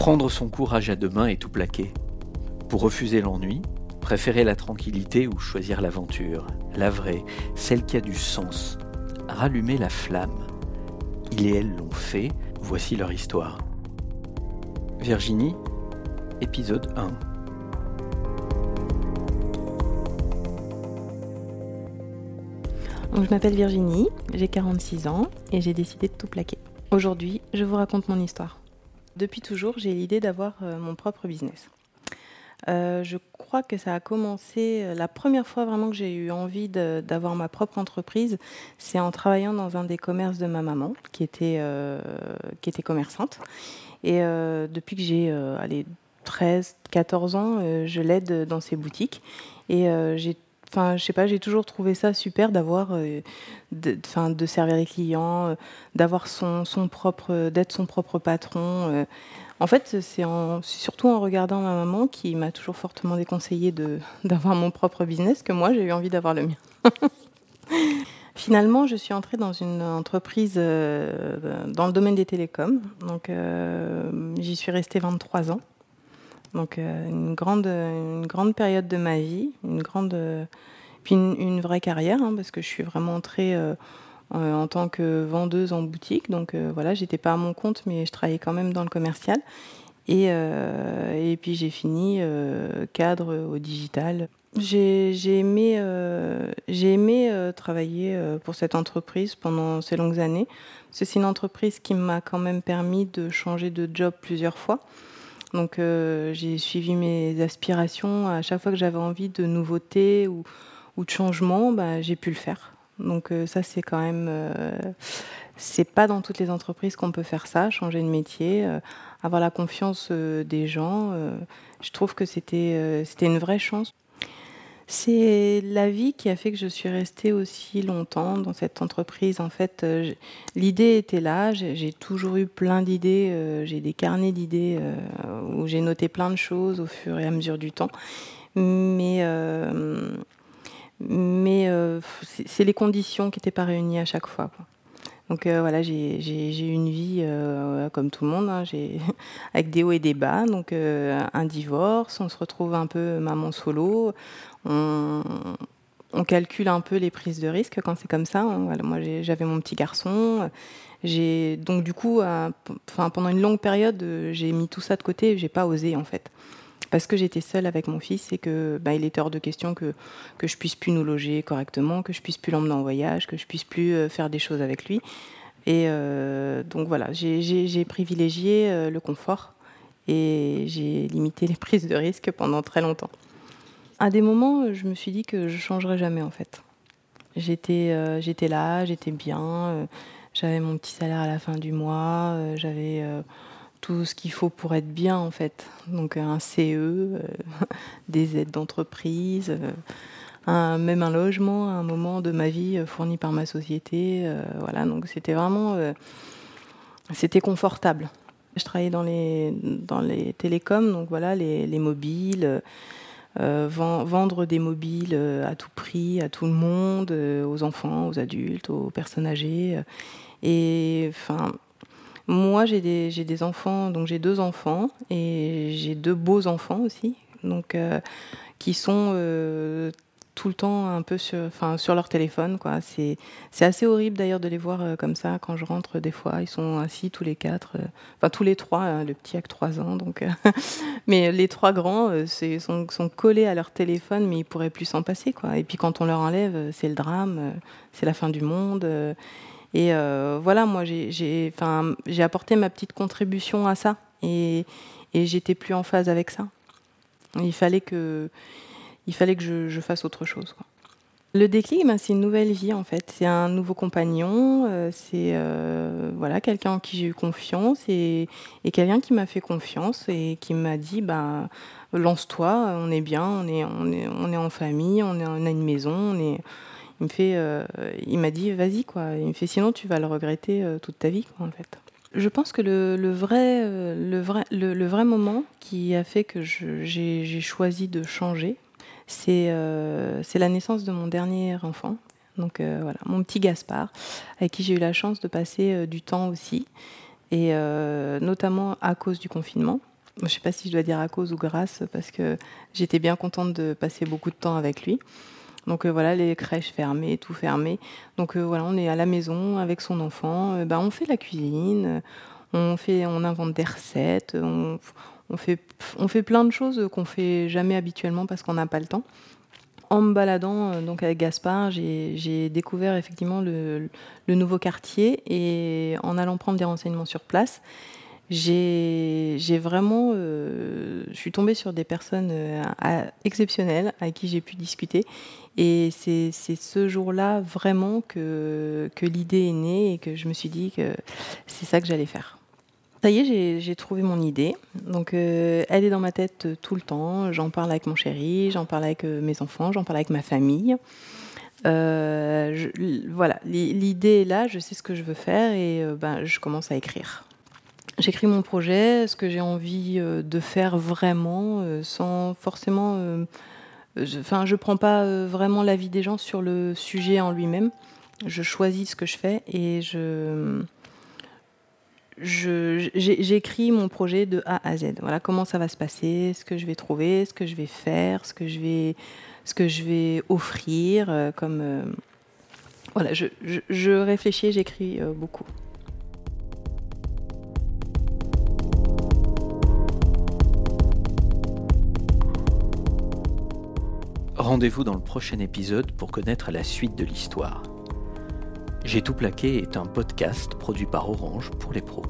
Prendre son courage à deux mains et tout plaquer. Pour refuser l'ennui, préférer la tranquillité ou choisir l'aventure, la vraie, celle qui a du sens. Rallumer la flamme. Il et elle l'ont fait, voici leur histoire. Virginie, épisode 1. je m'appelle Virginie, j'ai 46 ans et j'ai décidé de tout plaquer. Aujourd'hui, je vous raconte mon histoire. Depuis toujours, j'ai l'idée d'avoir euh, mon propre business. Euh, je crois que ça a commencé, euh, la première fois vraiment que j'ai eu envie d'avoir ma propre entreprise, c'est en travaillant dans un des commerces de ma maman, qui était, qui était commerçante. Et depuis que j'ai 13, 14 ans, je l'aide dans ses boutiques. Et j'ai Enfin, je sais pas, j'ai toujours trouvé ça super d'avoir, euh, de, servir les clients, euh, d'avoir son, propre, d'être son propre patron. Euh. En fait, c'est surtout en regardant ma maman qui m'a toujours fortement déconseillé d'avoir mon propre business que moi j'ai eu envie d'avoir le mien. Finalement, je suis entrée dans une entreprise dans le domaine des télécoms. Donc, j'y suis restée 23 ans. Donc euh, une, grande, une grande période de ma vie, une grande, puis une, vraie carrière, hein, parce que je suis vraiment entrée euh, en tant que vendeuse en boutique. Donc euh, voilà, j'étais pas à mon compte, mais je travaillais quand même dans le commercial. Et, et puis j'ai fini cadre au digital. J'ai aimé, j'ai aimé travailler pour cette entreprise pendant ces longues années. C'est une entreprise qui m'a quand même permis de changer de job plusieurs fois. Donc euh, j'ai suivi mes aspirations. À chaque fois que j'avais envie de nouveautés ou, de changements, bah, j'ai pu le faire. Donc euh, ça c'est quand même, euh, c'est pas dans toutes les entreprises qu'on peut faire ça, changer de métier, avoir la confiance des gens. je trouve que c'était c'était une vraie chance. C'est la vie qui a fait que je suis restée aussi longtemps dans cette entreprise. En fait, euh, l'idée était là. J'ai toujours eu plein d'idées. Euh, j'ai des carnets d'idées euh, où j'ai noté plein de choses au fur et à mesure du temps. Mais, mais c'est les conditions qui n'étaient pas réunies à chaque fois. Donc voilà, j'ai eu une vie comme tout le monde, hein. avec des hauts et des bas. Donc un divorce, on se retrouve un peu maman solo on, calcule un peu les prises de risque quand c'est comme ça. Hein. moi, j'avais mon petit garçon. Donc du coup, pendant une longue période, j'ai mis tout ça de côté. J'ai pas osé en fait, parce que j'étais seule avec mon fils et que bah, il était hors de question que que je puisse plus nous loger correctement, que je puisse plus l'emmener en voyage, que je puisse plus euh, faire des choses avec lui. Et euh, donc voilà, j'ai privilégié euh, le confort et j'ai limité les prises de risque pendant très longtemps. À des moments, je me suis dit que je changerais jamais en fait. J'étais, là, j'étais bien, j'avais mon petit salaire à la fin du mois, j'avais tout ce qu'il faut pour être bien en fait. Donc un CE, des aides d'entreprise, même un logement à un moment de ma vie fourni par ma société. voilà, donc c'était vraiment, c'était confortable. Je travaillais dans les, dans les télécoms, donc voilà, les, les mobiles. Euh, vendre des mobiles euh, à tout prix, à tout le monde, euh, aux enfants, aux adultes, aux personnes âgées. Et enfin, moi j'ai des, j'ai des enfants, donc j'ai deux enfants et j'ai deux beaux enfants aussi, donc qui sont tout le temps un peu sur, enfin, sur leur téléphone. C'est, c'est assez horrible d'ailleurs de les voir euh, comme ça quand je rentre des fois. Ils sont assis tous les quatre, euh, enfin tous les trois, hein, le petit a que trois ans. Donc, euh, mais les trois grands c'est, sont, sont, collés à leur téléphone, mais ils pourraient plus s'en passer. Quoi. Et puis quand on leur enlève, c'est le drame, c'est la fin du monde. Et voilà, moi j'ai, apporté ma petite contribution à ça. Et, j'étais plus en phase avec ça. Il fallait que il fallait que je, fasse autre chose. Le déclic, ben, c'est une nouvelle vie en fait. C'est un nouveau compagnon, euh, c'est euh, voilà quelqu'un en qui j'ai eu confiance et, quelqu'un qui m'a fait confiance et qui m'a dit ben lance-toi, on est bien, on est on est on est en famille, on, on a une maison, on est. Il me fait, euh, il m'a dit vas-y quoi. Il me fait sinon tu vas le regretter toute ta vie quoi en fait. Je pense que le, le vrai, le, vrai, le, vrai moment qui a fait que j'ai choisi de changer, euh, c'est la naissance de mon dernier enfant. Donc euh, voilà, mon petit Gaspard, avec qui j'ai eu la chance de passer euh, du temps aussi, et notamment à cause du confinement. Je ne sais pas si je dois dire à cause ou grâce, parce que j'étais bien contente de passer beaucoup de temps avec lui. Donc euh, voilà, les crèches fermées, tout fermé. Donc euh, voilà, on est à la maison avec son enfant. Euh, bah, on fait la cuisine, on, fait, on invente des recettes, on, fait, on fait plein de choses qu'on fait jamais habituellement parce qu'on n'a pas le temps. En me baladant donc avec Gaspard, j'ai découvert effectivement le, le, nouveau quartier et en allant prendre des renseignements sur place, j'ai vraiment, euh, je suis tombée sur des personnes euh, exceptionnelles avec qui j'ai pu discuter. Et c'est ce jour-là vraiment que, que l'idée est née et que je me suis dit que c'est ça que j'allais faire. Ça y est, j'ai trouvé mon idée. Donc, euh, elle est dans ma tête tout le temps. J'en parle avec mon chéri, j'en parle avec mes enfants, j'en parle avec ma famille. voilà, l'idée est là, je sais ce que je veux faire et ben, je commence à écrire. J'écris mon projet, ce que j'ai envie euh, de faire vraiment, euh, sans forcément. Euh, enfin, je prends pas vraiment l'avis des gens sur le sujet en lui-même. Je choisis ce que je fais et je. J'écris mon projet de A à Z. Voilà comment ça va se passer, ce que je vais trouver, ce que je vais faire, ce que je vais, ce que je vais offrir. comme voilà, je, je réfléchis, j'écris beaucoup. Rendez-vous dans le prochain épisode pour connaître la suite de l'histoire. J'ai tout plaqué est un podcast produit par Orange pour les pros.